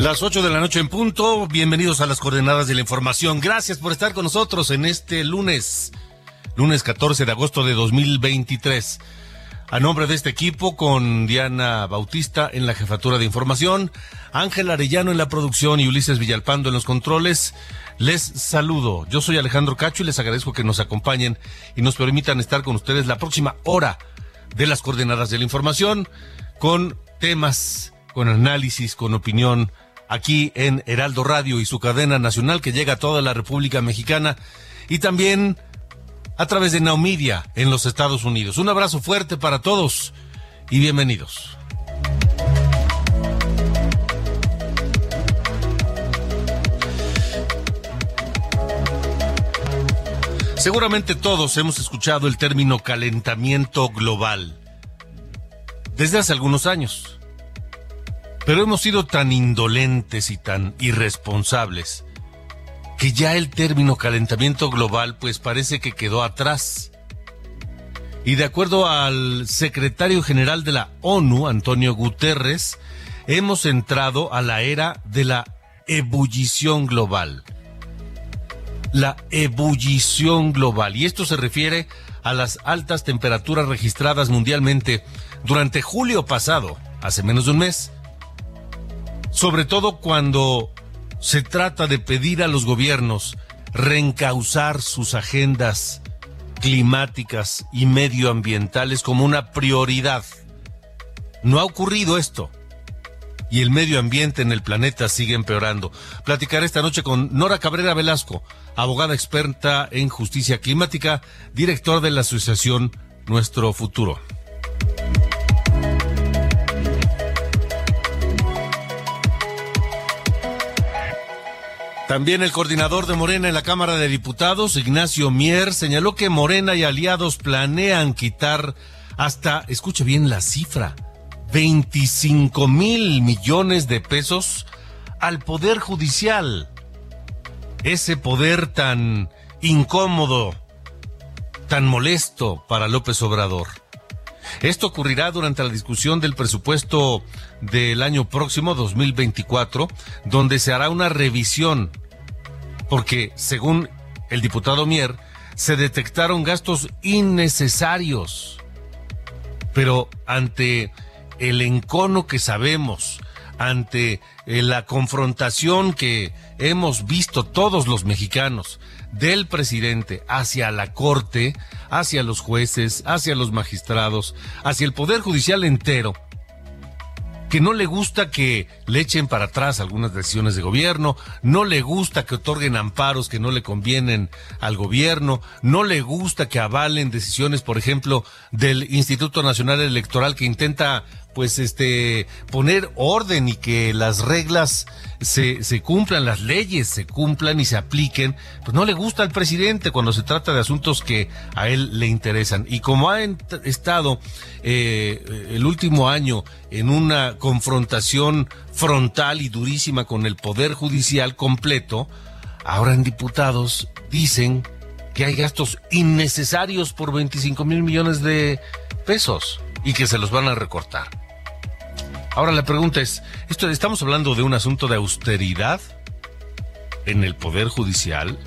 Las 8 de la noche en punto, bienvenidos a las coordenadas de la información. Gracias por estar con nosotros en este lunes, lunes 14 de agosto de 2023. A nombre de este equipo, con Diana Bautista en la jefatura de información, Ángel Arellano en la producción y Ulises Villalpando en los controles, les saludo. Yo soy Alejandro Cacho y les agradezco que nos acompañen y nos permitan estar con ustedes la próxima hora de las coordenadas de la información con temas, con análisis, con opinión aquí en Heraldo Radio y su cadena nacional que llega a toda la República Mexicana y también a través de Naumedia en los Estados Unidos. Un abrazo fuerte para todos y bienvenidos. Seguramente todos hemos escuchado el término calentamiento global desde hace algunos años. Pero hemos sido tan indolentes y tan irresponsables que ya el término calentamiento global pues parece que quedó atrás. Y de acuerdo al secretario general de la ONU, Antonio Guterres, hemos entrado a la era de la ebullición global. La ebullición global. Y esto se refiere a las altas temperaturas registradas mundialmente durante julio pasado, hace menos de un mes, sobre todo cuando se trata de pedir a los gobiernos reencauzar sus agendas climáticas y medioambientales como una prioridad. No ha ocurrido esto. Y el medio ambiente en el planeta sigue empeorando. Platicaré esta noche con Nora Cabrera Velasco, abogada experta en justicia climática, director de la asociación Nuestro Futuro. También el coordinador de Morena en la Cámara de Diputados, Ignacio Mier, señaló que Morena y aliados planean quitar hasta, escuche bien la cifra, 25 mil millones de pesos al Poder Judicial. Ese poder tan incómodo, tan molesto para López Obrador. Esto ocurrirá durante la discusión del presupuesto del año próximo, 2024, donde se hará una revisión, porque según el diputado Mier, se detectaron gastos innecesarios. Pero ante el encono que sabemos, ante eh, la confrontación que hemos visto todos los mexicanos del presidente hacia la corte, hacia los jueces, hacia los magistrados, hacia el poder judicial entero, que no le gusta que le echen para atrás algunas decisiones de gobierno, no le gusta que otorguen amparos que no le convienen al gobierno, no le gusta que avalen decisiones, por ejemplo, del Instituto Nacional Electoral que intenta pues este poner orden y que las reglas se, se cumplan, las leyes se cumplan y se apliquen, pues no le gusta al presidente cuando se trata de asuntos que a él le interesan. Y como ha estado eh, el último año en una confrontación frontal y durísima con el Poder Judicial completo, ahora en diputados dicen que hay gastos innecesarios por 25 mil millones de pesos y que se los van a recortar. Ahora la pregunta es, ¿esto, ¿estamos hablando de un asunto de austeridad en el Poder Judicial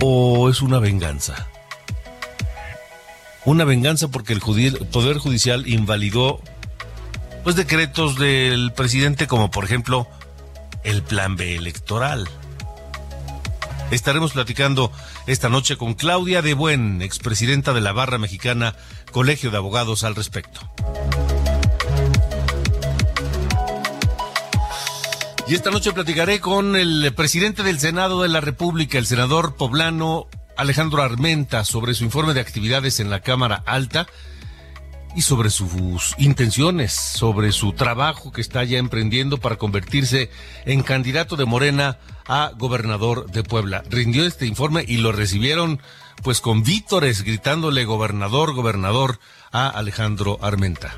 o es una venganza? Una venganza porque el Poder Judicial invalidó pues decretos del presidente como por ejemplo el Plan B electoral. Estaremos platicando esta noche con Claudia de Buen, expresidenta de la Barra Mexicana Colegio de Abogados al respecto. Y esta noche platicaré con el presidente del Senado de la República, el senador poblano Alejandro Armenta, sobre su informe de actividades en la Cámara Alta y sobre sus intenciones, sobre su trabajo que está ya emprendiendo para convertirse en candidato de Morena a gobernador de Puebla. Rindió este informe y lo recibieron pues con vítores gritándole gobernador, gobernador a Alejandro Armenta.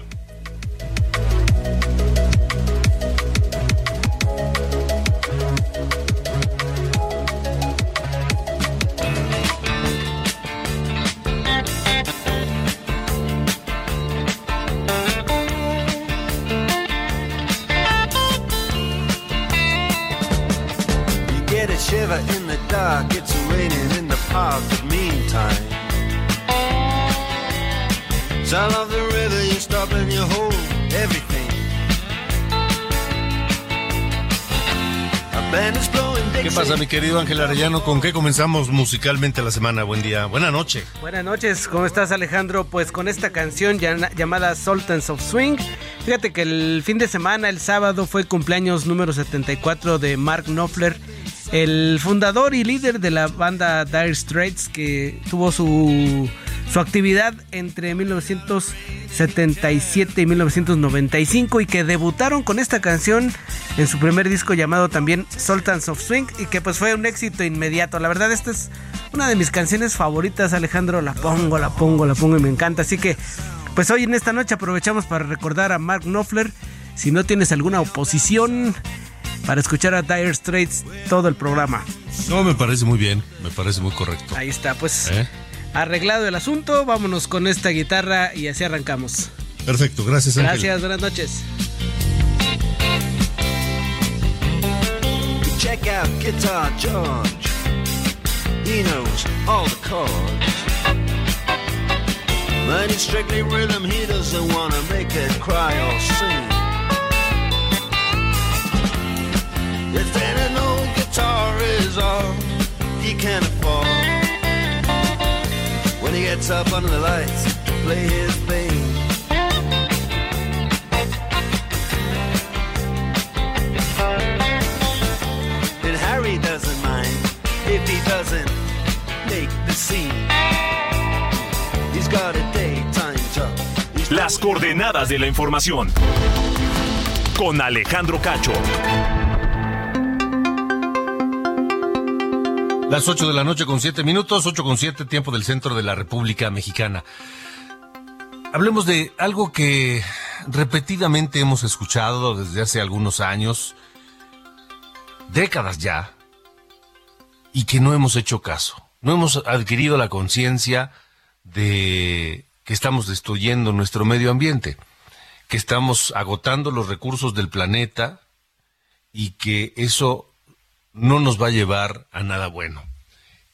¿Qué pasa, mi querido Ángel Arellano? ¿Con qué comenzamos musicalmente la semana? Buen día, buena noche. Buenas noches, ¿cómo estás, Alejandro? Pues con esta canción llamada Sultans of Swing. Fíjate que el fin de semana, el sábado, fue cumpleaños número 74 de Mark Knopfler el fundador y líder de la banda Dire Straits que tuvo su, su actividad entre 1977 y 1995 y que debutaron con esta canción en su primer disco llamado también Sultans of Swing y que pues fue un éxito inmediato. La verdad esta es una de mis canciones favoritas, Alejandro, la pongo, la pongo, la pongo y me encanta. Así que pues hoy en esta noche aprovechamos para recordar a Mark Knopfler. Si no tienes alguna oposición para escuchar a Dire Straits todo el programa. No, me parece muy bien, me parece muy correcto. Ahí está, pues ¿Eh? arreglado el asunto, vámonos con esta guitarra y así arrancamos. Perfecto, gracias. Ángel. Gracias, buenas noches. Check out Guitar George. He knows all the chords. But it's strictly rhythm, he doesn't want to make it cry or sing. If an old guitar is all he can afford, when he gets up under the lights play his thing. And Harry doesn't mind if he doesn't make the scene. He's got a daytime job. Las coordenadas de la información. Con Alejandro Cacho. Las 8 de la noche con 7 minutos, 8 con 7 tiempo del centro de la República Mexicana. Hablemos de algo que repetidamente hemos escuchado desde hace algunos años, décadas ya, y que no hemos hecho caso. No hemos adquirido la conciencia de que estamos destruyendo nuestro medio ambiente, que estamos agotando los recursos del planeta y que eso no nos va a llevar a nada bueno.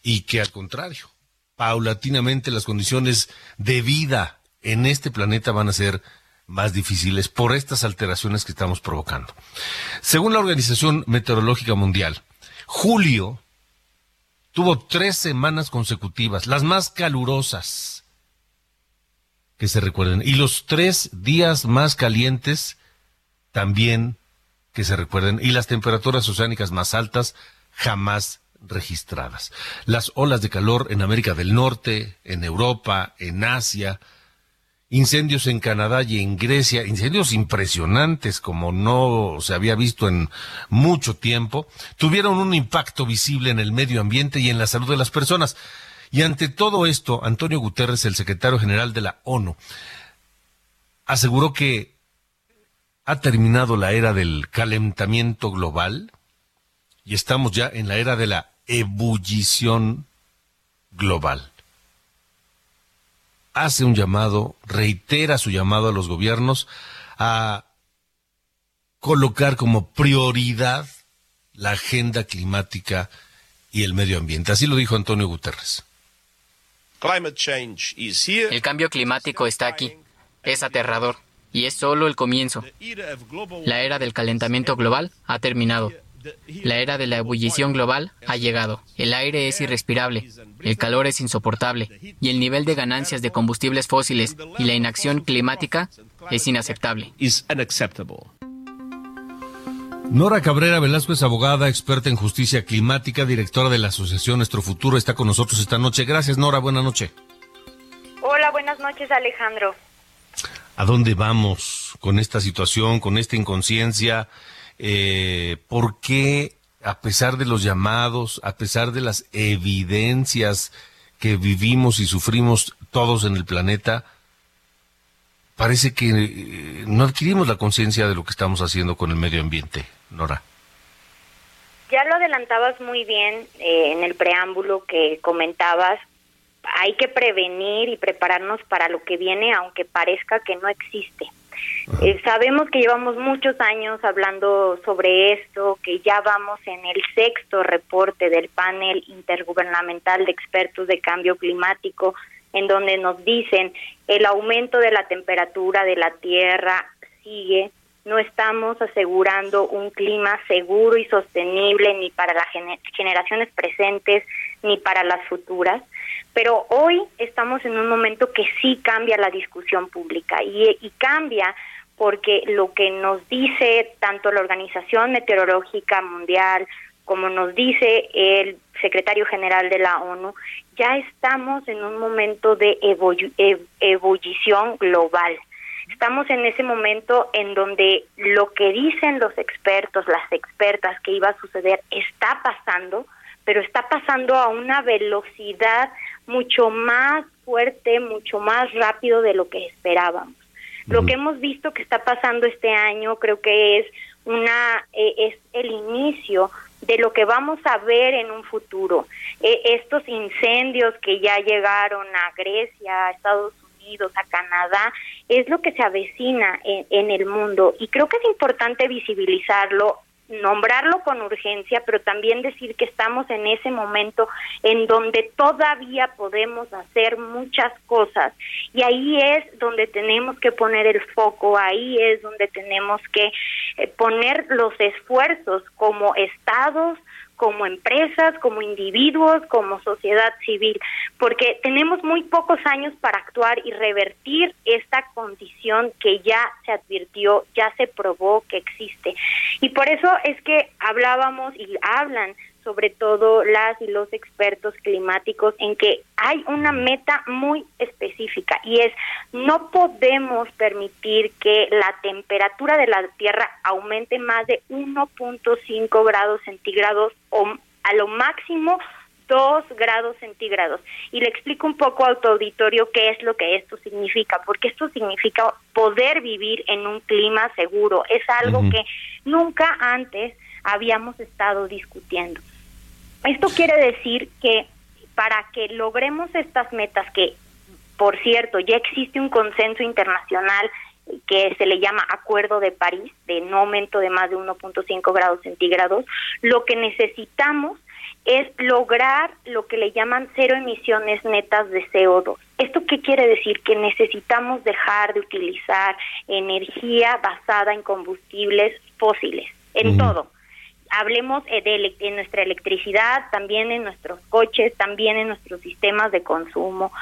Y que al contrario, paulatinamente las condiciones de vida en este planeta van a ser más difíciles por estas alteraciones que estamos provocando. Según la Organización Meteorológica Mundial, julio tuvo tres semanas consecutivas, las más calurosas que se recuerden, y los tres días más calientes también que se recuerden, y las temperaturas oceánicas más altas jamás registradas. Las olas de calor en América del Norte, en Europa, en Asia, incendios en Canadá y en Grecia, incendios impresionantes como no se había visto en mucho tiempo, tuvieron un impacto visible en el medio ambiente y en la salud de las personas. Y ante todo esto, Antonio Guterres, el secretario general de la ONU, aseguró que ha terminado la era del calentamiento global y estamos ya en la era de la ebullición global. Hace un llamado, reitera su llamado a los gobiernos a colocar como prioridad la agenda climática y el medio ambiente. Así lo dijo Antonio Guterres. El cambio climático está aquí. Es aterrador. Y es solo el comienzo. La era del calentamiento global ha terminado. La era de la ebullición global ha llegado. El aire es irrespirable, el calor es insoportable y el nivel de ganancias de combustibles fósiles y la inacción climática es inaceptable. Nora Cabrera Velasco es abogada, experta en justicia climática, directora de la Asociación Nuestro Futuro, está con nosotros esta noche. Gracias, Nora, buenas noches. Hola, buenas noches, Alejandro. ¿A dónde vamos con esta situación, con esta inconsciencia? Eh, ¿Por qué, a pesar de los llamados, a pesar de las evidencias que vivimos y sufrimos todos en el planeta, parece que eh, no adquirimos la conciencia de lo que estamos haciendo con el medio ambiente, Nora? Ya lo adelantabas muy bien eh, en el preámbulo que comentabas hay que prevenir y prepararnos para lo que viene, aunque parezca que no existe. Eh, sabemos que llevamos muchos años hablando sobre esto, que ya vamos en el sexto reporte del panel intergubernamental de expertos de cambio climático, en donde nos dicen el aumento de la temperatura de la Tierra sigue, no estamos asegurando un clima seguro y sostenible ni para las generaciones presentes ni para las futuras. Pero hoy estamos en un momento que sí cambia la discusión pública y, y cambia porque lo que nos dice tanto la Organización Meteorológica Mundial como nos dice el secretario general de la ONU, ya estamos en un momento de ebullición global. Estamos en ese momento en donde lo que dicen los expertos, las expertas que iba a suceder, está pasando, pero está pasando a una velocidad mucho más fuerte, mucho más rápido de lo que esperábamos. Lo que hemos visto que está pasando este año creo que es una eh, es el inicio de lo que vamos a ver en un futuro. Eh, estos incendios que ya llegaron a Grecia, a Estados Unidos, a Canadá, es lo que se avecina en el mundo y creo que es importante visibilizarlo nombrarlo con urgencia, pero también decir que estamos en ese momento en donde todavía podemos hacer muchas cosas. Y ahí es donde tenemos que poner el foco, ahí es donde tenemos que eh, poner los esfuerzos como estados, como empresas, como individuos, como sociedad civil, porque tenemos muy pocos años para actuar y revertir esta condición que ya se advirtió, ya se probó que existe. Y por eso es que hablábamos y hablan sobre todo las y los expertos climáticos en que hay una meta muy específica y es no podemos permitir que la temperatura de la Tierra aumente más de 1.5 grados centígrados o a lo máximo 2 grados centígrados. Y le explico un poco a tu auditorio qué es lo que esto significa, porque esto significa poder vivir en un clima seguro. Es algo que nunca antes habíamos estado discutiendo. Esto quiere decir que para que logremos estas metas, que por cierto ya existe un consenso internacional que se le llama Acuerdo de París, de no aumento de más de 1.5 grados centígrados, lo que necesitamos es lograr lo que le llaman cero emisiones netas de CO2. ¿Esto qué quiere decir? Que necesitamos dejar de utilizar energía basada en combustibles fósiles, en todo hablemos eh, de, nuestra electricidad, también en nuestros coches, también en nuestros sistemas de consumo.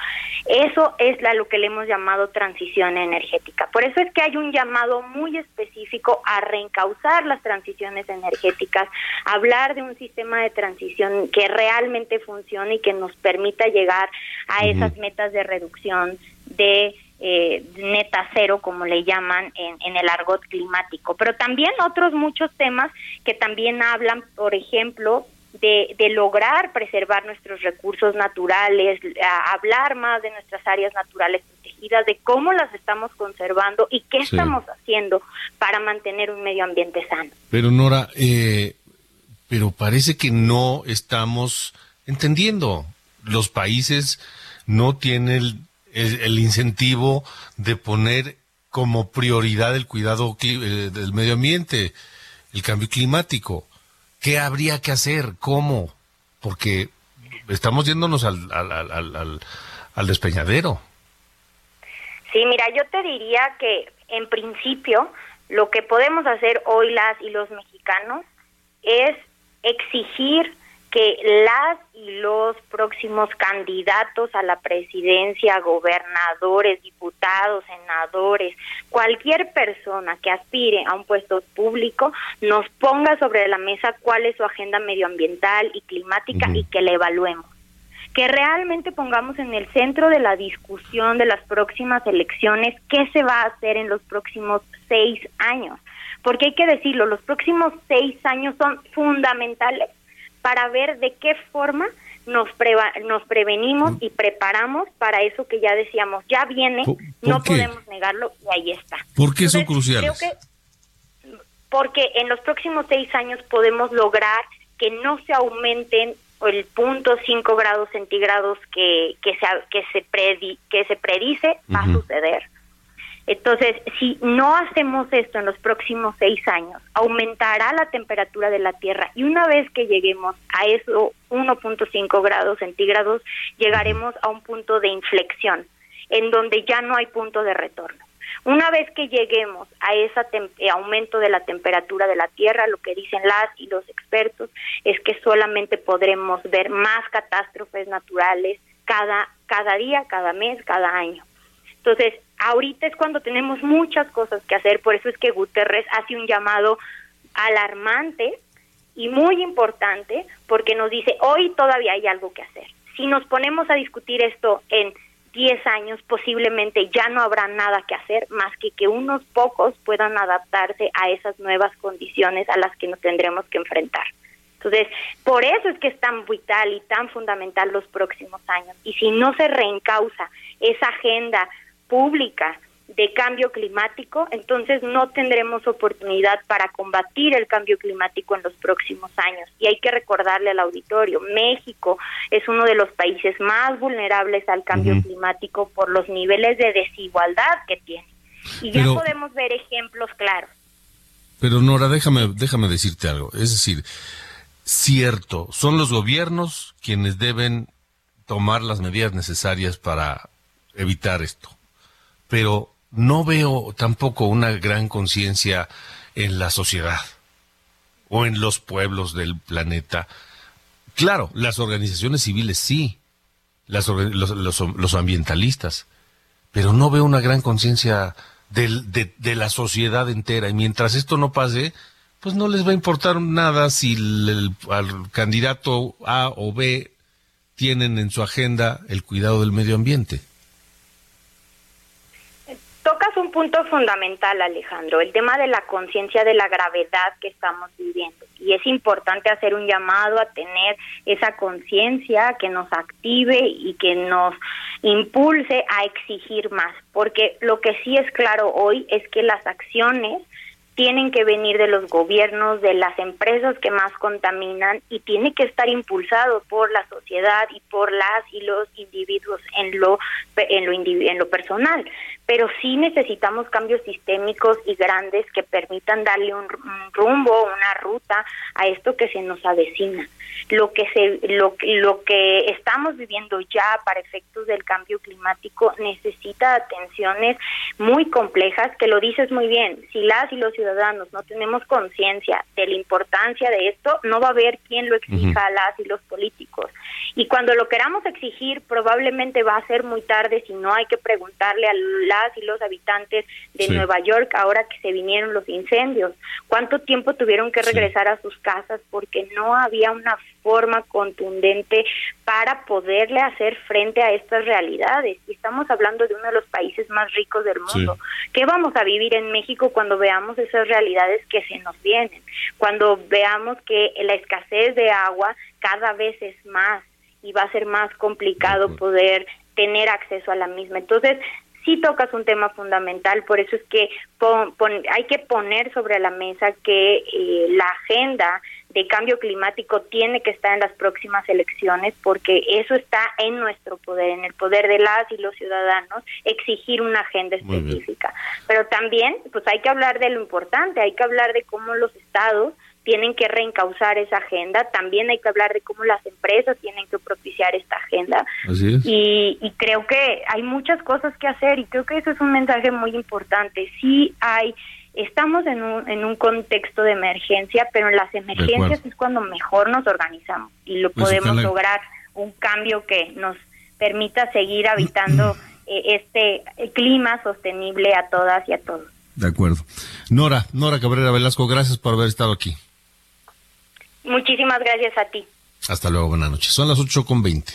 Eso es la, lo que le hemos llamado transición energética. Por eso es que hay un llamado muy específico a reencauzar las transiciones energéticas, hablar de un sistema de transición que realmente funcione y que nos permita llegar a esas metas de reducción de eh, neta cero, como le llaman en, en, el argot climático. Pero también otros muchos temas que también hablan, por ejemplo, de, de lograr preservar nuestros recursos naturales, hablar más de nuestras áreas naturales protegidas, de cómo las estamos conservando y qué estamos haciendo para mantener un medio ambiente sano. Pero Nora, eh, pero parece que no estamos entendiendo. Los países no tienen el, el incentivo de poner como prioridad el cuidado eh, del medio ambiente, el cambio climático. ¿Qué habría que hacer? ¿Cómo? Porque estamos yéndonos al, al, al, al despeñadero. Sí, mira, yo te diría que en principio lo que podemos hacer hoy las y los mexicanos es exigir que las y los próximos candidatos a la presidencia, gobernadores, diputados, senadores, cualquier persona que aspire a un puesto público, nos ponga sobre la mesa cuál es su agenda medioambiental y climática y que la evaluemos que realmente pongamos en el centro de la discusión de las próximas elecciones qué se va a hacer en los próximos seis años. Porque hay que decirlo, los próximos seis años son fundamentales para ver de qué forma nos, nos prevenimos y preparamos para eso que ya decíamos, ya viene, no podemos negarlo y ahí está. ¿Por qué son cruciales? Creo que porque en los próximos seis años podemos lograr que no se aumenten el punto cinco grados centígrados que, que, se, que, se, que se predice va a suceder. Entonces, si no hacemos esto en los próximos seis años, aumentará la temperatura de la Tierra y una vez que lleguemos a eso 1.5 grados centígrados, llegaremos a un punto de inflexión en donde ya no hay punto de retorno. Una vez que lleguemos a ese eh, aumento de la temperatura de la Tierra, lo que dicen las y los expertos es que solamente podremos ver más catástrofes naturales cada, cada día, cada mes, cada año. Entonces, ahorita es cuando tenemos muchas cosas que hacer, por eso es que Guterres hace un llamado alarmante y muy importante, porque nos dice, hoy todavía hay algo que hacer. Si nos ponemos a discutir esto en 10 años posiblemente ya no habrá nada que hacer más que que unos pocos puedan adaptarse a esas nuevas condiciones a las que nos tendremos que enfrentar. Entonces, por eso es que es tan vital y tan fundamental los próximos años. Y si no se reencausa esa agenda pública de cambio climático, entonces no tendremos oportunidad para combatir el cambio climático en los próximos años. Y hay que recordarle al auditorio, México es uno de los países más vulnerables al cambio climático por los niveles de desigualdad que tiene. Y ya podemos ver ejemplos claros. Pero Nora, déjame, déjame decirte algo. Es decir, cierto, son los gobiernos quienes deben tomar las medidas necesarias para evitar esto. Pero no veo tampoco una gran conciencia en la sociedad o en los pueblos del planeta. Claro, las organizaciones civiles sí, las, los, ambientalistas, pero no veo una gran conciencia de, la sociedad entera. Y mientras esto no pase, pues no les va a importar nada si el, el candidato A o B tienen en su agenda el cuidado del medio ambiente. Tocas un punto fundamental, Alejandro, el tema de la conciencia de la gravedad que estamos viviendo. Y es importante hacer un llamado a tener esa conciencia que nos active y que nos impulse a exigir más. Porque lo que sí es claro hoy es que las acciones tienen que venir de los gobiernos, de las empresas que más contaminan y tiene que estar impulsado por la sociedad y por las y los individuos en lo en lo en lo personal pero sí necesitamos cambios sistémicos y grandes que permitan darle un, rumbo, una ruta a esto que se nos avecina. Lo que se lo, lo que estamos viviendo ya para efectos del cambio climático necesita atenciones muy complejas, que lo dices muy bien, si las y los ciudadanos no tenemos conciencia de la importancia de esto, no va a haber quien lo exija a las y los políticos. Y cuando lo queramos exigir, probablemente va a ser muy tarde si no hay que preguntarle a las y los habitantes de Nueva York ahora que se vinieron los incendios. ¿Cuánto tiempo tuvieron que regresar a sus casas porque no había una forma contundente para poderle hacer frente a estas realidades? Y estamos hablando de uno de los países más ricos del mundo. ¿Qué vamos a vivir en México cuando veamos esas realidades que se nos vienen? Cuando veamos que la escasez de agua cada vez es más y va a ser más complicado poder tener acceso a la misma. Entonces, sí tocas un tema fundamental, por eso es que hay que poner sobre la mesa que eh, la agenda de cambio climático tiene que estar en las próximas elecciones porque eso está en nuestro poder, en el poder de las y los ciudadanos, exigir una agenda específica. Pero también, pues hay que hablar de lo importante, hay que hablar de cómo los estados tienen que reencauzar esa agenda, también hay que hablar de cómo las empresas tienen que propiciar esta agenda. Y, y creo que hay muchas cosas que hacer y creo que eso es un mensaje muy importante. Sí hay estamos en un, en un contexto de emergencia, pero en las emergencias es cuando mejor nos organizamos y lo pues podemos lograr un cambio que nos permita seguir habitando eh, este clima sostenible a todas y a todos. De acuerdo. Nora, Nora Cabrera Velasco, gracias por haber estado aquí. Muchísimas gracias a ti. Hasta luego, buenas noches. Son las 8 con 20.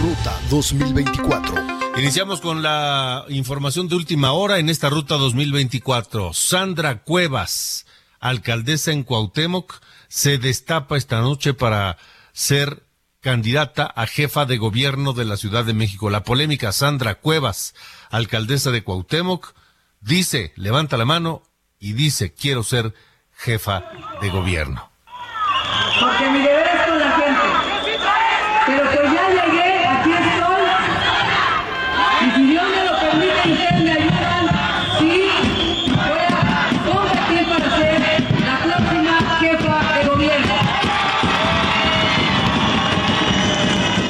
Ruta 2024. Iniciamos con la información de última hora en esta ruta 2024. Sandra Cuevas, alcaldesa en Cuauhtémoc, se destapa esta noche para ser candidata a jefa de gobierno de la Ciudad de México. La polémica Sandra Cuevas, alcaldesa de Cuauhtémoc, dice, levanta la mano y dice, quiero ser jefa de gobierno. Porque mi deber es con la gente. Pero pues ya llegué, aquí estoy. Y si Dios me lo permite y ustedes me ayudan, sí, voy a competir para ser la próxima jefa de gobierno.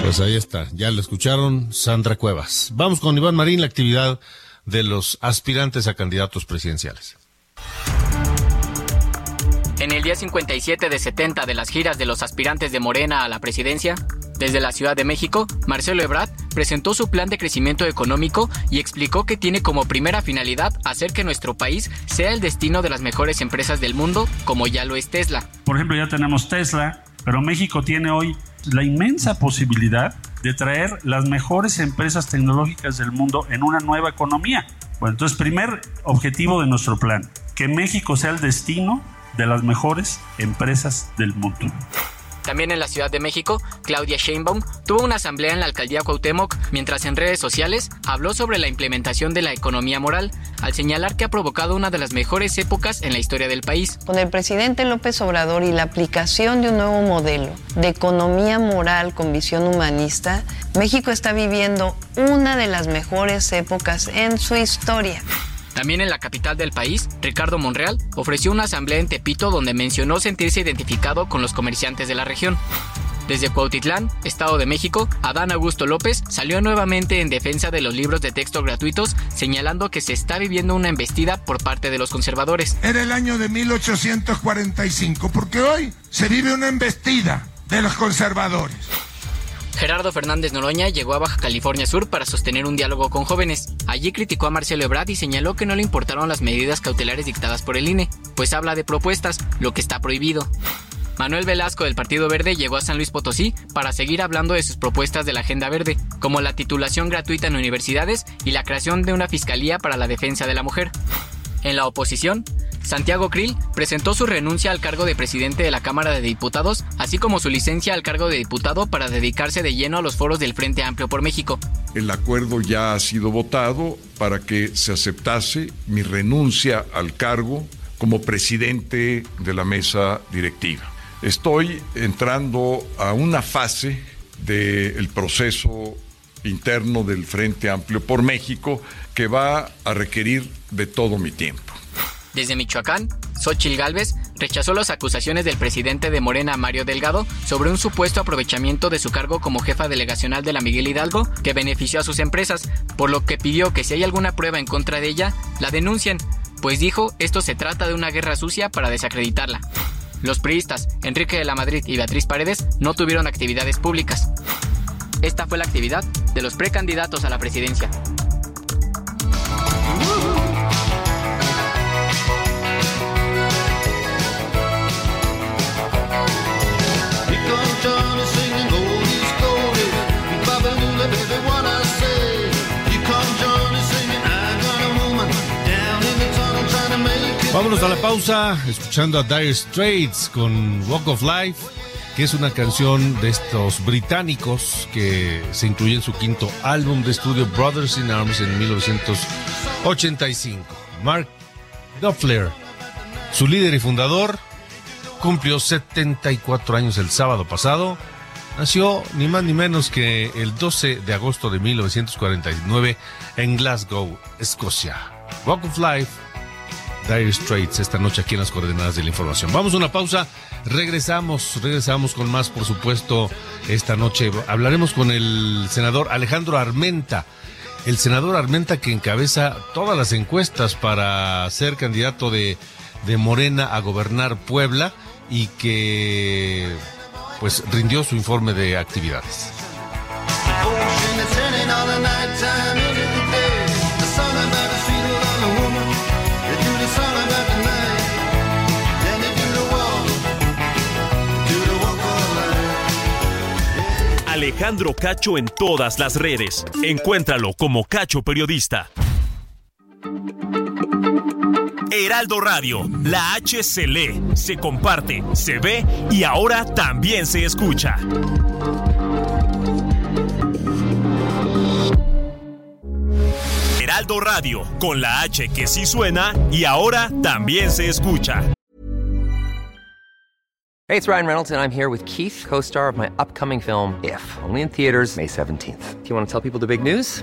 Pues ahí está, ya lo escucharon, Sandra Cuevas. Vamos con Iván Marín, la actividad de los aspirantes a candidatos presidenciales. En el día 57 de 70 de las giras de los aspirantes de Morena a la presidencia, desde la Ciudad de México, Marcelo Ebrard presentó su plan de crecimiento económico y explicó que tiene como primera finalidad hacer que nuestro país sea el destino de las mejores empresas del mundo, como ya lo es Tesla. Por ejemplo, ya tenemos Tesla, pero México tiene hoy la inmensa posibilidad de traer las mejores empresas tecnológicas del mundo en una nueva economía. Bueno, entonces, primer objetivo de nuestro plan, que México sea el destino de las mejores empresas del mundo. También en la Ciudad de México, Claudia Sheinbaum tuvo una asamblea en la alcaldía Cuauhtémoc, mientras en redes sociales habló sobre la implementación de la economía moral, al señalar que ha provocado una de las mejores épocas en la historia del país. Con el presidente López Obrador y la aplicación de un nuevo modelo de economía moral con visión humanista, México está viviendo una de las mejores épocas en su historia. También en la capital del país, Ricardo Monreal ofreció una asamblea en Tepito donde mencionó sentirse identificado con los comerciantes de la región. Desde Cuautitlán, Estado de México, Adán Augusto López salió nuevamente en defensa de los libros de texto gratuitos, señalando que se está viviendo una embestida por parte de los conservadores. Era el año de 1845, porque hoy se vive una embestida de los conservadores. Gerardo Fernández Noroña llegó a Baja California Sur para sostener un diálogo con jóvenes. Allí criticó a Marcelo Ebrard y señaló que no le importaron las medidas cautelares dictadas por el INE, pues habla de propuestas, lo que está prohibido. Manuel Velasco del Partido Verde llegó a San Luis Potosí para seguir hablando de sus propuestas de la Agenda Verde, como la titulación gratuita en universidades y la creación de una Fiscalía para la Defensa de la Mujer. En la oposición, Santiago Krill presentó su renuncia al cargo de presidente de la Cámara de Diputados, así como su licencia al cargo de diputado para dedicarse de lleno a los foros del Frente Amplio por México. El acuerdo ya ha sido votado para que se aceptase mi renuncia al cargo como presidente de la mesa directiva. Estoy entrando a una fase del proceso interno del Frente Amplio por México que va a requerir de todo mi tiempo. Desde Michoacán, Xochil Gálvez rechazó las acusaciones del presidente de Morena, Mario Delgado, sobre un supuesto aprovechamiento de su cargo como jefa delegacional de la Miguel Hidalgo que benefició a sus empresas, por lo que pidió que si hay alguna prueba en contra de ella, la denuncien, pues dijo esto se trata de una guerra sucia para desacreditarla. Los priistas Enrique de la Madrid y Beatriz Paredes no tuvieron actividades públicas. Esta fue la actividad de los precandidatos a la presidencia. Vámonos a la pausa, escuchando a Dire Straits con Walk of Life, que es una canción de estos británicos que se incluye en su quinto álbum de estudio Brothers in Arms en 1985. Mark Knopfler, su líder y fundador, cumplió 74 años el sábado pasado. Nació ni más ni menos que el 12 de agosto de 1949 en Glasgow, Escocia. Walk of Life, Dire Straits, esta noche aquí en las coordenadas de la información. Vamos a una pausa, regresamos, regresamos con más, por supuesto, esta noche. Hablaremos con el senador Alejandro Armenta, el senador Armenta que encabeza todas las encuestas para ser candidato de, de Morena a gobernar Puebla y que pues rindió su informe de actividades. Alejandro Cacho en todas las redes. Encuéntralo como Cacho Periodista. Heraldo Radio, la H se lee, se comparte, se ve y ahora también se escucha. Heraldo Radio, con la H que sí suena y ahora también se escucha. Hey, it's Ryan Reynolds, and I'm here with Keith, co star of my upcoming film, If, only in theaters, May 17th. Do you want to tell people the big news?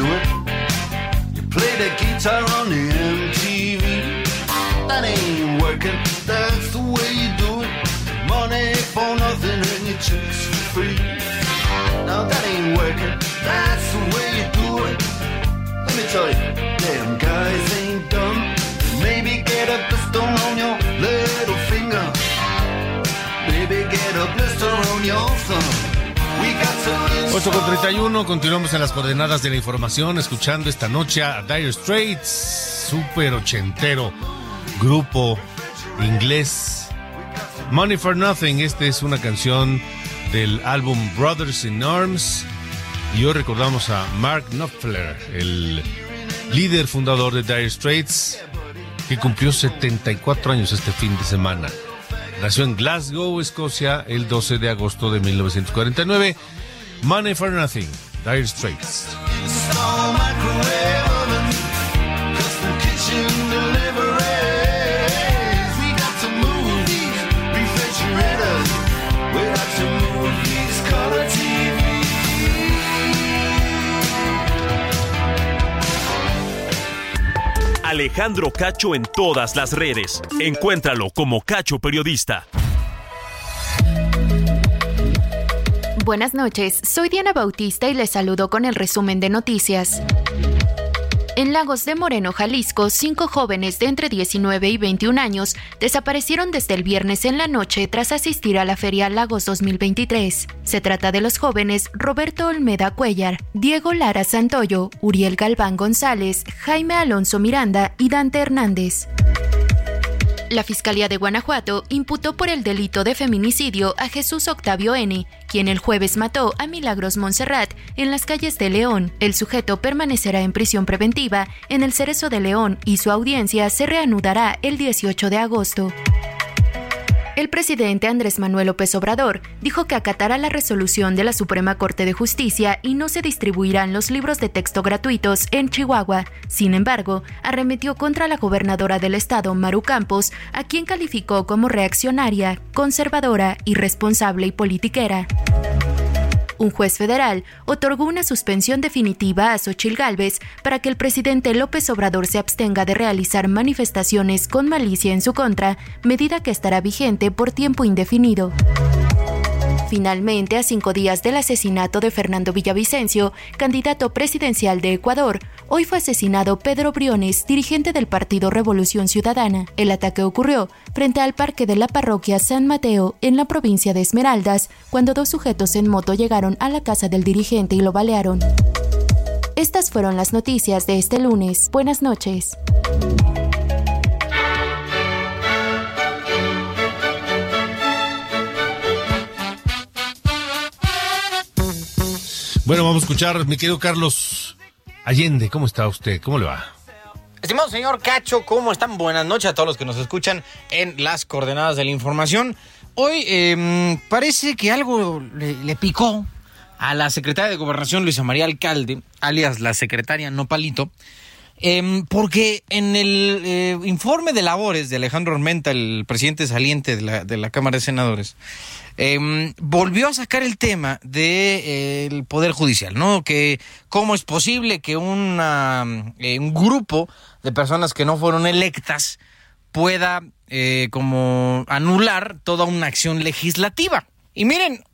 You play the guitar on the 8 con 31, continuamos en las coordenadas de la información, escuchando esta noche a Dire Straits, super ochentero, grupo inglés. Money for Nothing, esta es una canción del álbum Brothers in Arms. Y hoy recordamos a Mark Knopfler, el líder fundador de Dire Straits, que cumplió 74 años este fin de semana. Nació en Glasgow, Escocia, el 12 de agosto de 1949. Money for Nothing, Dire Straits. Alejandro Cacho en todas las redes. Encuéntralo como Cacho Periodista. Buenas noches, soy Diana Bautista y les saludo con el resumen de noticias. En Lagos de Moreno, Jalisco, cinco jóvenes de entre 19 y 21 años desaparecieron desde el viernes en la noche tras asistir a la Feria Lagos 2023. Se trata de los jóvenes Roberto Olmeda Cuellar, Diego Lara Santoyo, Uriel Galván González, Jaime Alonso Miranda y Dante Hernández. La Fiscalía de Guanajuato imputó por el delito de feminicidio a Jesús Octavio N., quien el jueves mató a Milagros Montserrat en las calles de León. El sujeto permanecerá en prisión preventiva en el Cerezo de León y su audiencia se reanudará el 18 de agosto. El presidente Andrés Manuel López Obrador dijo que acatará la resolución de la Suprema Corte de Justicia y no se distribuirán los libros de texto gratuitos en Chihuahua. Sin embargo, arremetió contra la gobernadora del estado, Maru Campos, a quien calificó como reaccionaria, conservadora, irresponsable y politiquera un juez federal otorgó una suspensión definitiva a Xochil Gálvez para que el presidente López Obrador se abstenga de realizar manifestaciones con malicia en su contra, medida que estará vigente por tiempo indefinido. Finalmente, a cinco días del asesinato de Fernando Villavicencio, candidato presidencial de Ecuador, hoy fue asesinado Pedro Briones, dirigente del Partido Revolución Ciudadana. El ataque ocurrió frente al parque de la parroquia San Mateo, en la provincia de Esmeraldas, cuando dos sujetos en moto llegaron a la casa del dirigente y lo balearon. Estas fueron las noticias de este lunes. Buenas noches. Bueno, vamos a escuchar, mi querido Carlos Allende, ¿cómo está usted? ¿Cómo le va? Estimado señor Cacho, ¿cómo están? Buenas noches a todos los que nos escuchan en las coordenadas de la información. Hoy eh, parece que algo le, picó a la secretaria de Gobernación, Luisa María Alcalde, alias la secretaria Nopalito, eh, porque en el eh, informe de labores de Alejandro Ormenta, el presidente saliente de la, de la Cámara de Senadores, eh, volvió a sacar el tema del de, eh, Poder Judicial, ¿no? Que cómo es posible que una, eh, un grupo de personas que no fueron electas pueda como anular toda una acción legislativa. Y miren,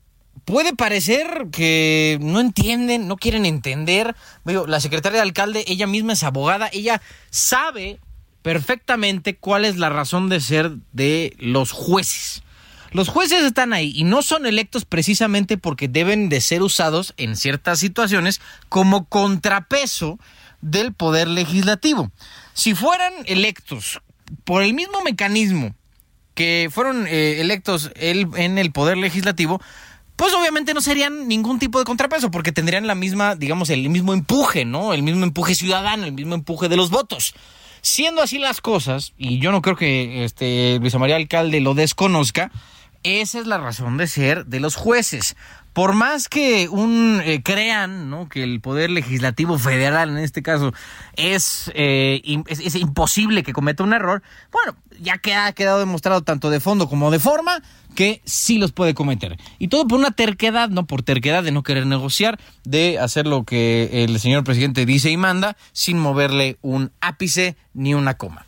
puede parecer que no entienden, no quieren entender. La secretaria de alcalde, ella misma es abogada, ella sabe perfectamente cuál es la razón de ser de los jueces. Los jueces están ahí y no son electos precisamente porque deben de ser usados en ciertas situaciones como contrapeso del poder legislativo. Si fueran electos por el mismo mecanismo que fueron eh, electos el, en el poder legislativo, pues obviamente no serían ningún tipo de contrapeso, porque tendrían la misma, digamos, el mismo empuje, ¿no? El mismo empuje ciudadano, el mismo empuje de los votos. Siendo así las cosas, y yo no creo que este Luisa María Alcalde lo desconozca, esa es la razón de ser de los jueces. Por más que un eh, crean que el poder legislativo federal en este caso es, eh, es, es, imposible que cometa un error, bueno, ya que ha quedado demostrado tanto de fondo como de forma que sí los puede cometer. Y todo por una terquedad, no por terquedad de no querer negociar, de hacer lo que el señor presidente dice y manda sin moverle un ápice ni una coma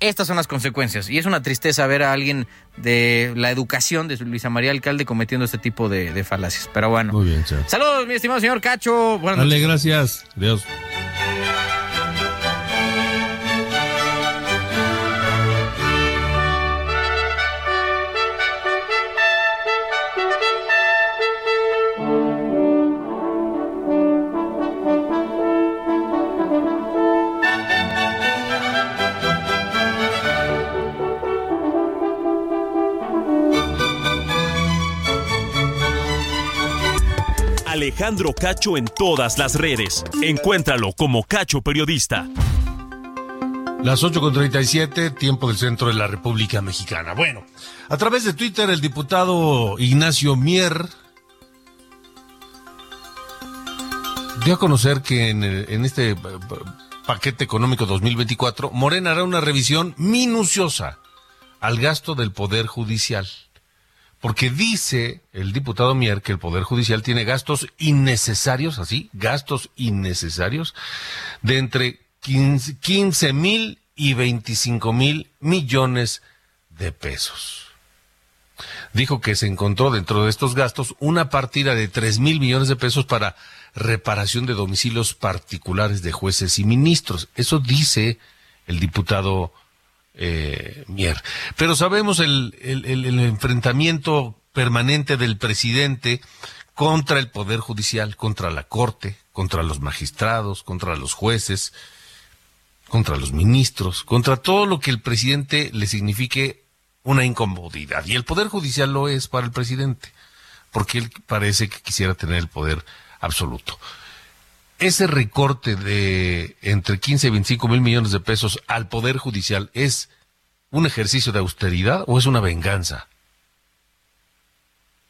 estas son las consecuencias. Y es una tristeza ver a alguien de la educación de Luisa María Alcalde cometiendo este tipo de, de falacias. Pero bueno. Muy bien, señor. Saludos, mi estimado señor Cacho. Buenas Dale, noches. gracias. Dios. Alejandro Cacho en todas las redes. Encuéntralo como Cacho Periodista. Las 8.37, tiempo del centro de la República Mexicana. Bueno, a través de Twitter, el diputado Ignacio Mier dio a conocer que en, en este paquete económico 2024, Morena hará una revisión minuciosa al gasto del Poder Judicial. Porque dice el diputado Mier que el Poder Judicial tiene gastos innecesarios, así, gastos innecesarios, de entre 15 mil y 25 mil millones de pesos. dijo que se encontró dentro de estos gastos una partida de tres mil millones de pesos para reparación de domicilios particulares de jueces y ministros. Eso dice el diputado eh, Mier. Pero sabemos el, el, enfrentamiento permanente del presidente contra el Poder Judicial, contra la Corte, contra los magistrados, contra los jueces, contra los ministros, contra todo lo que el presidente le signifique una incomodidad. Y el Poder Judicial lo es para el presidente, porque él parece que quisiera tener el poder absoluto. Ese recorte de entre 15 y 25 mil millones de pesos al Poder Judicial es un ejercicio de austeridad o es una venganza?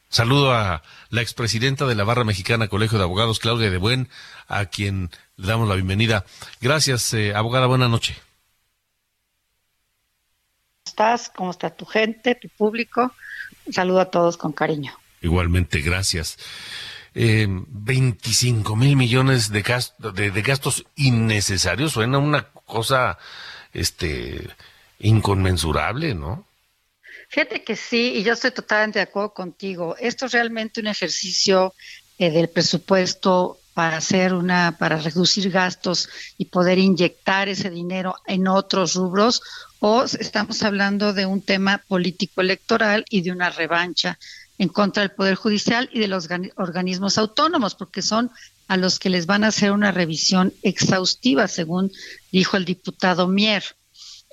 Saludo a la expresidenta de la Barra Mexicana Colegio de Abogados, Claudia de Buen, a quien le damos la bienvenida. Gracias, eh, abogada, buena noche. ¿Cómo estás? ¿Cómo está tu gente, tu público? Un saludo a todos con cariño. Igualmente, gracias. Eh, 25 mil millones de gastos innecesarios suena una cosa este inconmensurable, ¿no? Fíjate que sí, y yo estoy totalmente de acuerdo contigo. Esto es realmente un ejercicio eh, del presupuesto para hacer una, para reducir gastos y poder inyectar ese dinero en otros rubros, o estamos hablando de un tema político electoral y de una revancha en contra del Poder Judicial y de los organismos autónomos, porque son a los que les van a hacer una revisión exhaustiva, según dijo el diputado Mier.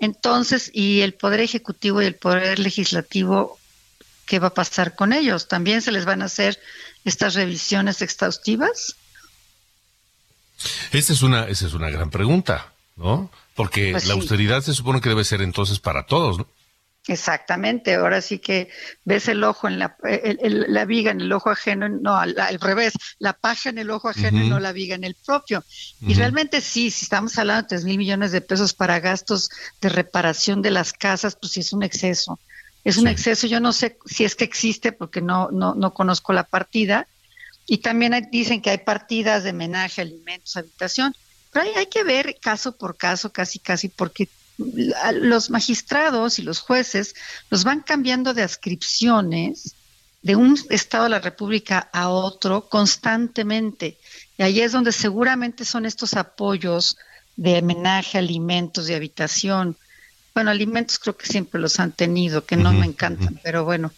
Entonces, ¿y el Poder Ejecutivo y el Poder Legislativo, qué va a pasar con ellos? ¿También se les van a hacer estas revisiones exhaustivas? Esa es una, esa es una gran pregunta, ¿no? Porque pues la austeridad se supone que debe ser entonces para todos, ¿no? Exactamente, ahora sí que ves el ojo en la, la viga en el ojo ajeno, no, al, revés, la paja en el ojo ajeno y no la viga en el propio. Y realmente sí, si estamos hablando de tres mil millones de pesos para gastos de reparación de las casas, pues sí es un exceso. Es un exceso, yo no sé si es que existe porque no, no, no conozco la partida. Y también dicen que hay partidas de menaje, alimentos, habitación. Pero hay, hay que ver caso por caso, casi, casi, porque los magistrados y los jueces los van cambiando de ascripciones de un estado de la República a otro constantemente. Y ahí es donde seguramente son estos apoyos de homenaje, alimentos, de habitación. Bueno, alimentos creo que siempre los han tenido, que no me encantan, pero bueno.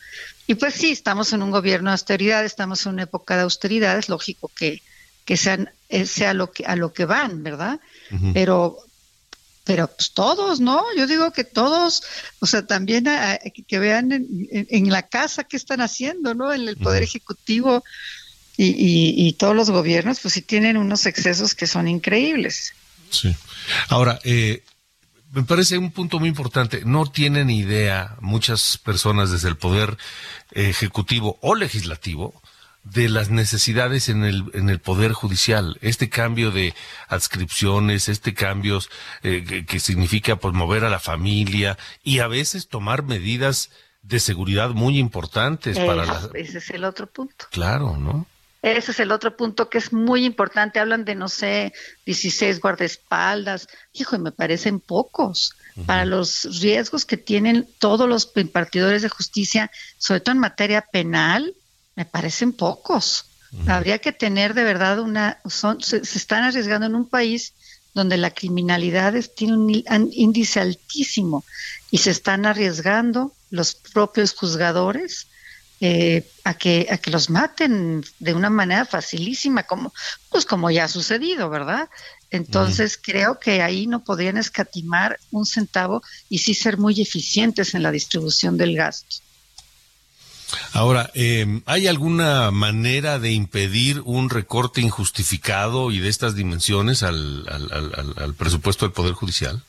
Y pues sí, estamos en un gobierno de austeridad, estamos en una época de austeridad, es lógico que, que sean, eh, sea lo que, a lo que van, ¿verdad? Pero pero pues todos, ¿no? Yo digo que todos, o sea, también que vean en, la casa qué están haciendo, ¿no? En el Poder Ejecutivo y, todos los gobiernos, pues sí tienen unos excesos que son increíbles. Sí. Ahora, eh, me parece un punto muy importante. No tienen idea muchas personas desde el Poder Ejecutivo o Legislativo de las necesidades en el, en el Poder Judicial. Este cambio de adscripciones, este cambio eh, que, significa pues mover a la familia y a veces tomar medidas de seguridad muy importantes para la... Ese es el otro punto. Claro, ¿no? Ese es el otro punto que es muy importante. Hablan de, no sé, 16 guardaespaldas. Hijo, me parecen pocos. Para los riesgos que tienen todos los impartidores de justicia, sobre todo en materia penal, me parecen pocos. Habría que tener de verdad una, son, se, están arriesgando en un país donde la criminalidad tiene un, índice altísimo y se están arriesgando los propios juzgadores eh, a que a que los maten de una manera facilísima como pues como ya ha sucedido verdad entonces creo que ahí no podrían escatimar un centavo y sí ser muy eficientes en la distribución del gasto Ahora, eh, ¿hay alguna manera de impedir un recorte injustificado y de estas dimensiones al, presupuesto del Poder Judicial?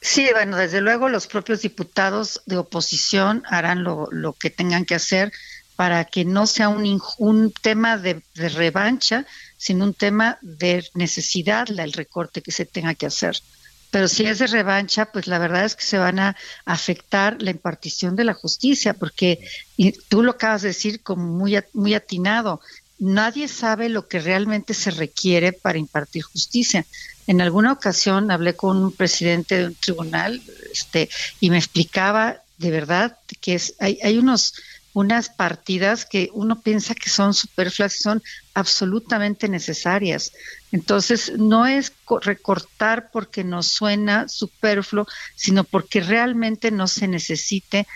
Sí, bueno, desde luego los propios diputados de oposición harán lo, lo que tengan que hacer para que no sea un, un tema de, de, revancha, sino un tema de necesidad, el recorte que se tenga que hacer. Pero si es de revancha, pues la verdad es que se van a afectar la impartición de la justicia, porque y tú lo acabas de decir como muy, muy atinado, nadie sabe lo que realmente se requiere para impartir justicia. En alguna ocasión hablé con un presidente de un tribunal este, y me explicaba de verdad que es, hay, hay unos unas partidas que uno piensa que son superfluas y son absolutamente necesarias. Entonces, no es recortar porque nos suena superfluo, sino porque realmente no se necesite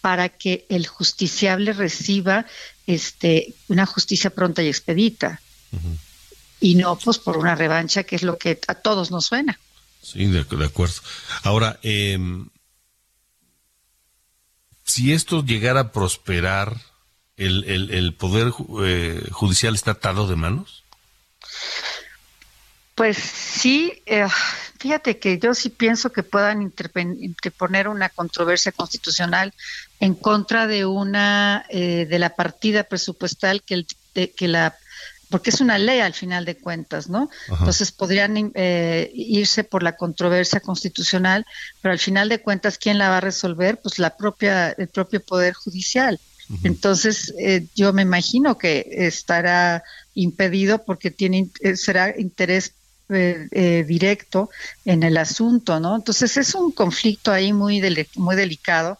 para que el justiciable reciba este, una justicia pronta y expedita. Y no pues por una revancha, que es lo que a todos nos suena. Sí, de, acuerdo. Ahora, eh, si esto llegara a prosperar, ¿el, el, Poder eh, Judicial está atado de manos? Pues sí, eh, fíjate que yo sí pienso que puedan interponer una controversia constitucional en contra de una eh, de la partida presupuestal que, el, que la porque es una ley al final de cuentas, ¿no? Entonces podrían eh, irse por la controversia constitucional, pero al final de cuentas, ¿quién la va a resolver? Pues la propia, el propio Poder Judicial. Entonces, eh, yo me imagino que estará impedido porque tiene eh, será interés directo en el asunto, ¿no? Entonces es un conflicto ahí muy muy delicado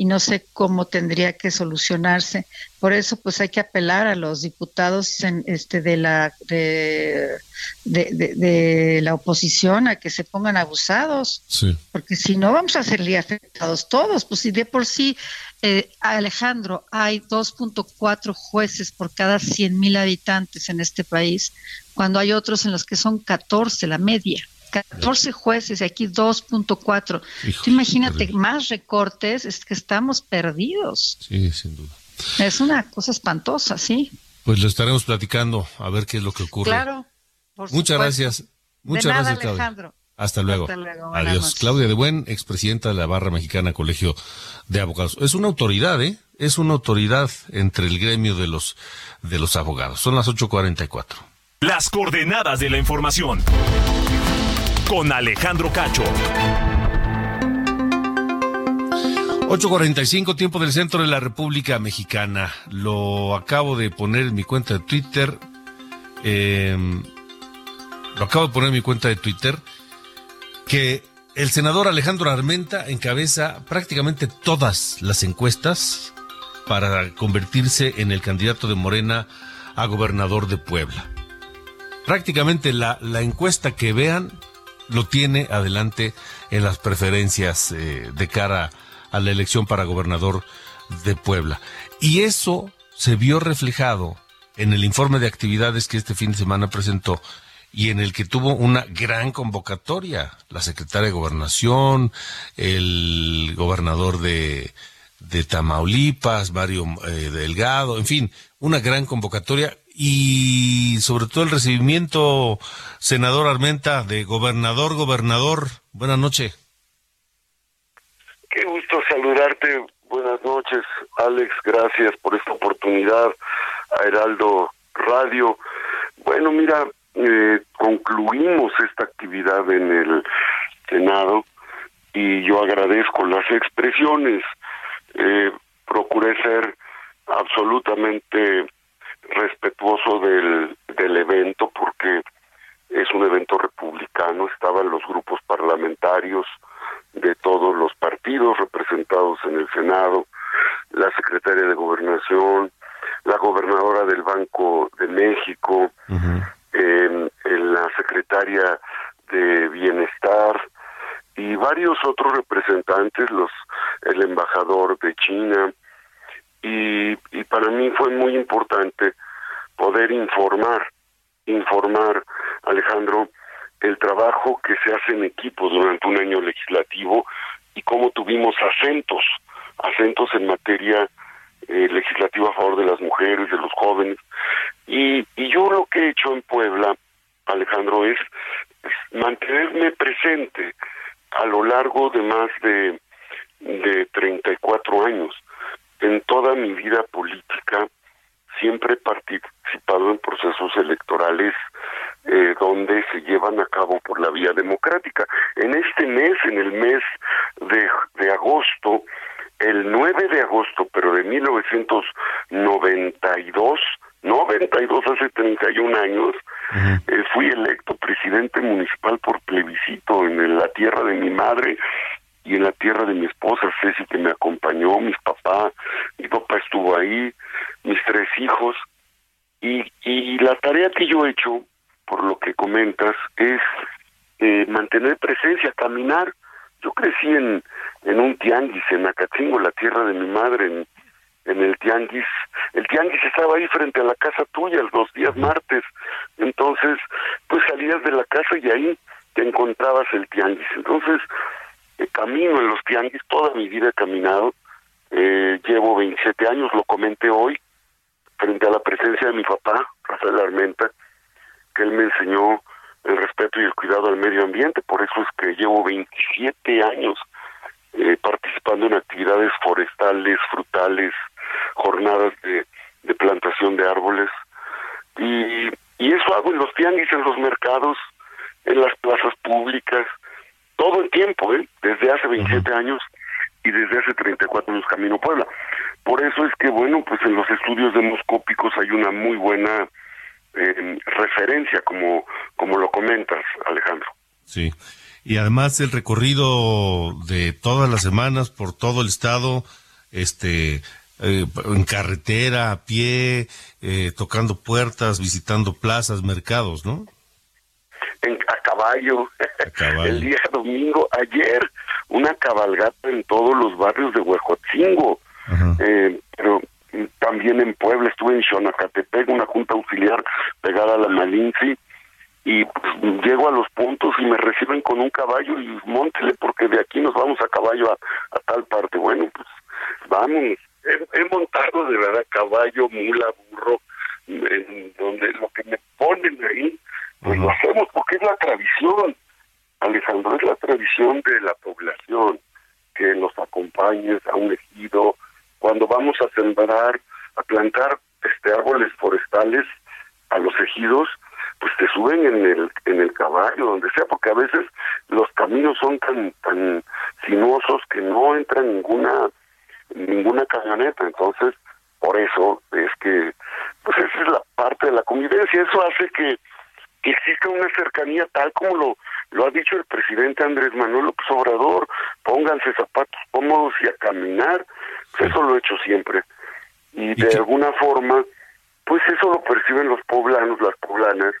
y no sé cómo tendría que solucionarse. Por eso, pues hay que apelar a los diputados en, este, de, la, de, de, la oposición a que se pongan abusados, porque si no vamos a ser afectados todos. Pues si de por sí, eh, Alejandro, hay 2.4 jueces por cada 100 mil habitantes en este país, cuando hay otros en los que son 14, la media. 14 jueces y aquí 2.4. Imagínate, más recortes, es que estamos perdidos. Sí, sin duda. Es una cosa espantosa, sí. Pues lo estaremos platicando a ver qué es lo que ocurre. Claro. Muchas gracias. Muchas gracias, Claudia. Hasta luego. Hasta luego. Adiós. Claudia de Buen, expresidenta de la Barra Mexicana Colegio de Abogados. Es una autoridad, ¿eh? Es una autoridad entre el gremio de los, de los abogados. Son las 8.44. Las coordenadas de la información con Alejandro Cacho. 8.45 tiempo del centro de la República Mexicana. Lo acabo de poner en mi cuenta de Twitter. Em, lo acabo de poner en mi cuenta de Twitter. Que el senador Alejandro Armenta encabeza prácticamente todas las encuestas para convertirse en el candidato de Morena a gobernador de Puebla. Prácticamente la, la encuesta que vean lo tiene adelante en las preferencias eh, de cara a la elección para gobernador de Puebla. Y eso se vio reflejado en el informe de actividades que este fin de semana presentó y en el que tuvo una gran convocatoria la secretaria de Gobernación, el gobernador de, de Tamaulipas, Mario eh, Delgado, en fin, una gran convocatoria y sobre todo el recibimiento, senador Armenta, de gobernador, gobernador. Buenas noches. Qué gusto saludarte. Buenas noches, Alex. Gracias por esta oportunidad a Heraldo Radio. Bueno, mira, eh, concluimos esta actividad en el Senado y yo agradezco las expresiones. Eh, procuré ser absolutamente respetuoso del, del evento porque es un evento republicano, estaban los grupos parlamentarios de todos los partidos representados en el Senado, la secretaria de Gobernación, la gobernadora del Banco de México, la secretaria de Bienestar y varios otros representantes, los el embajador de China, y, para mí fue muy importante poder informar, informar, Alejandro, el trabajo que se hace en equipo durante un año legislativo y cómo tuvimos acentos, acentos en materia eh, legislativa a favor de las mujeres, de los jóvenes. Y, y yo lo que he hecho en Puebla, Alejandro, es mantenerme presente a lo largo de más de, de 34 años en toda mi vida política siempre he participado en procesos electorales eh, donde se llevan a cabo por la vía democrática. En este mes, en el mes de, de agosto, el 9 de agosto, pero de 1992, 92 hace 31 años, eh, fui electo presidente municipal por plebiscito en la tierra de mi madre y en la tierra de mi esposa, Ceci, que me acompañó, mis papás, mi papá estuvo ahí, mis tres hijos, y, y la tarea que yo he hecho, por lo que comentas, es eh, mantener presencia, caminar. Yo crecí en, en un tianguis, en Acatzingo, la tierra de mi madre, en, en el tianguis. El tianguis estaba ahí frente a la casa tuya los días martes. Entonces, pues salías de la casa y ahí te encontrabas el tianguis. Entonces, eh, camino en los tianguis, toda mi vida he caminado. Eh, llevo 27 años, lo comenté hoy, frente a la presencia de mi papá, Rafael Armenta, que él me enseñó el respeto y el cuidado al medio ambiente. Por eso es que llevo 27 años eh, participando en actividades forestales, frutales, jornadas de, de plantación de árboles. Y, y eso hago en los tianguis, en los mercados, en las plazas públicas, todo el tiempo, ¿eh? desde hace 27 años y desde hace 34 años Camino Puebla. Por eso es que, bueno, pues en los estudios demoscópicos hay una muy buena eh, referencia, como, como lo comentas, Alejandro. Sí. Y además el recorrido de todas las semanas por todo el estado, este, eh, en carretera, a pie, eh, tocando puertas, visitando plazas, mercados, ¿no? En, a caballo. el día domingo, ayer, una cabalgata en todos los barrios de Huejotzingo. Eh, pero también en Puebla, estuve en Xonacatepec, una junta auxiliar pegada a la Malinci, y pues, llego a los puntos y me reciben con un caballo y montele porque de aquí nos vamos a caballo a, a tal parte. Bueno, pues vamos. He, he, montado de verdad caballo, mula, burro, en donde lo que me ponen ahí, pues lo hacemos porque es la tradición. Alejandro, es la tradición de la población que nos acompañes a un ejido. Cuando vamos a sembrar, a plantar este árboles forestales a los ejidos, pues te suben en el en el caballo donde sea porque a veces los caminos son tan tan sinuosos que no entra ninguna ninguna camioneta. Entonces por eso es que pues esa es la parte de la convivencia. Eso hace que, que exista una cercanía tal como lo lo ha dicho el presidente Andrés Manuel López Obrador pónganse zapatos cómodos y a caminar. Pues eso lo he hecho siempre. Y de alguna forma pues eso lo perciben los poblanos, las poblanas,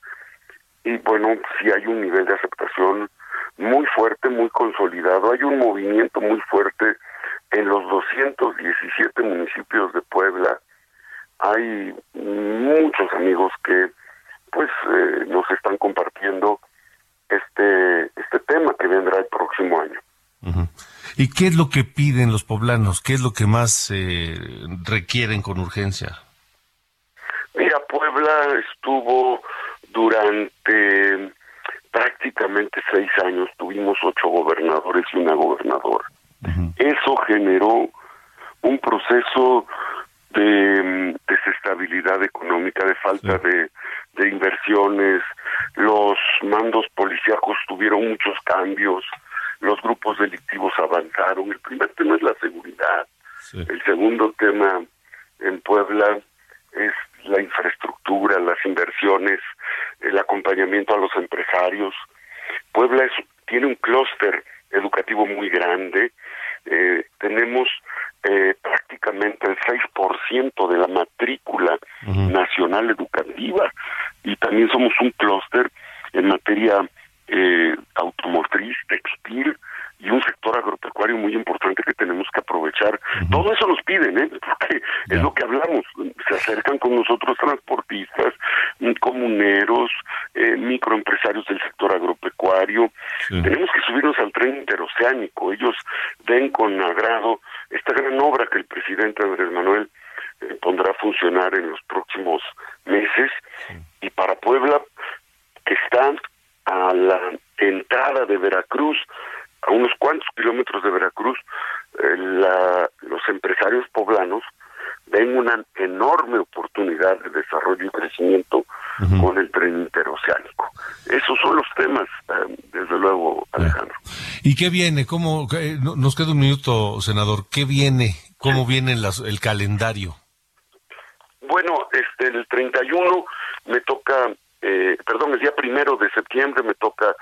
y bueno, sí hay un nivel de aceptación muy fuerte, muy consolidado, hay un movimiento muy fuerte en los 217 municipios de Puebla, hay muchos amigos que pues eh, nos están compartiendo este este tema que vendrá el próximo año. ¿Y qué es lo que piden los poblanos? ¿Qué es lo que más eh, requieren con urgencia? Mira, Puebla estuvo durante prácticamente seis años, tuvimos ocho gobernadores y una gobernadora. Eso generó un proceso de mm, desestabilidad económica, de falta de, de inversiones, los mandos policíacos tuvieron muchos cambios, los grupos delictivos avanzaron. El primer tema es la seguridad. El segundo tema en Puebla es la infraestructura, las inversiones, el acompañamiento a los empresarios. Puebla es, tiene un clúster educativo muy grande. Eh, tenemos eh, prácticamente el 6% de la matrícula nacional educativa y también somos un clúster en materia eh, automotriz, textil y un sector agropecuario muy importante que tenemos que aprovechar. Todo eso nos piden, ¿eh? porque es lo que hablamos. Se acercan con nosotros transportistas, mm, comuneros, eh, microempresarios del sector agropecuario. Tenemos que subirnos al tren interoceánico. Ellos ven con agrado esta gran obra que el presidente Andrés Manuel eh, pondrá a funcionar en los próximos meses. Y para Puebla, que está a la entrada de Veracruz, a unos cuantos kilómetros de Veracruz, eh, la, los empresarios poblanos ven una enorme oportunidad de desarrollo y crecimiento con el tren interoceánico. Esos son los temas, eh, desde luego, Alejandro. ¿Y qué viene? ¿Cómo, eh, nos queda un minuto, senador. ¿Qué viene? ¿Cómo viene las, el calendario? Bueno, este, el 31 me toca eh, perdón, el día primero de septiembre me toca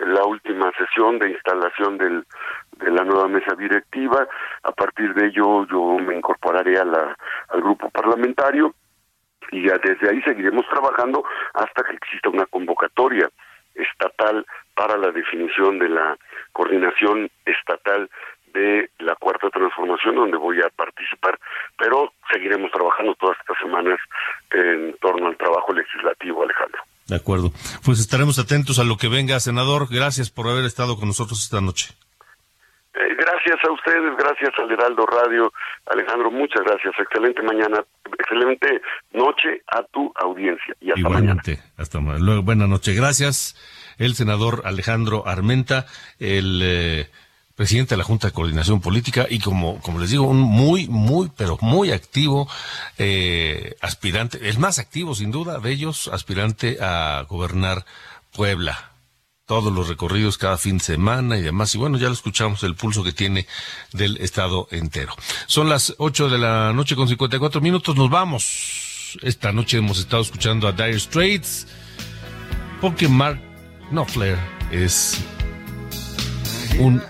la última sesión de instalación del de la nueva mesa directiva. A partir de ello yo me incorporaré a la, al grupo parlamentario y ya desde ahí seguiremos trabajando hasta que exista una convocatoria estatal para la definición de la coordinación estatal de la cuarta transformación donde voy a participar, pero seguiremos trabajando todas estas semanas en torno al trabajo legislativo, Alejandro. De acuerdo. Pues estaremos atentos a lo que venga, senador. Gracias por haber estado con nosotros esta noche. Eh, gracias a ustedes, gracias al Heraldo Radio. Alejandro, muchas gracias. Excelente mañana, excelente noche a tu audiencia. Y hasta Igualmente, hasta luego. Buenas noches. Gracias, el senador Alejandro Armenta, el eh, presidente de la Junta de Coordinación Política y como, como les digo, un muy, muy, pero muy activo eh, aspirante, el más activo sin duda de ellos, aspirante a gobernar Puebla todos los recorridos cada fin de semana y demás. Y bueno, ya lo escuchamos, el pulso que tiene del estado entero. Son las 8 de la noche con 54 minutos. Nos vamos. Esta noche hemos estado escuchando a Dire Straits porque Mark Knopfler es un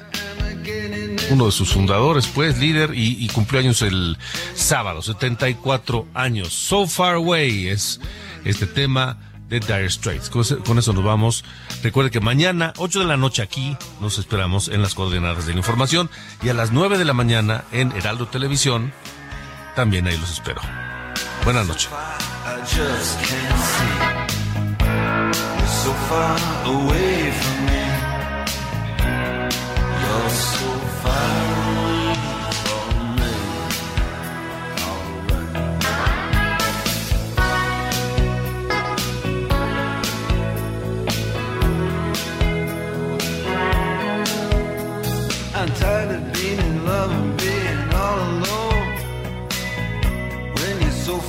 uno de sus fundadores, pues, líder, y, cumplió años el sábado, 74 años. So Far Away es este tema de Dire Straits. Con eso, nos vamos. Recuerde que mañana, 8 de la noche aquí, nos esperamos en las coordenadas de la información y a las 9 de la mañana en Heraldo Televisión, también ahí los espero. Buenas noches.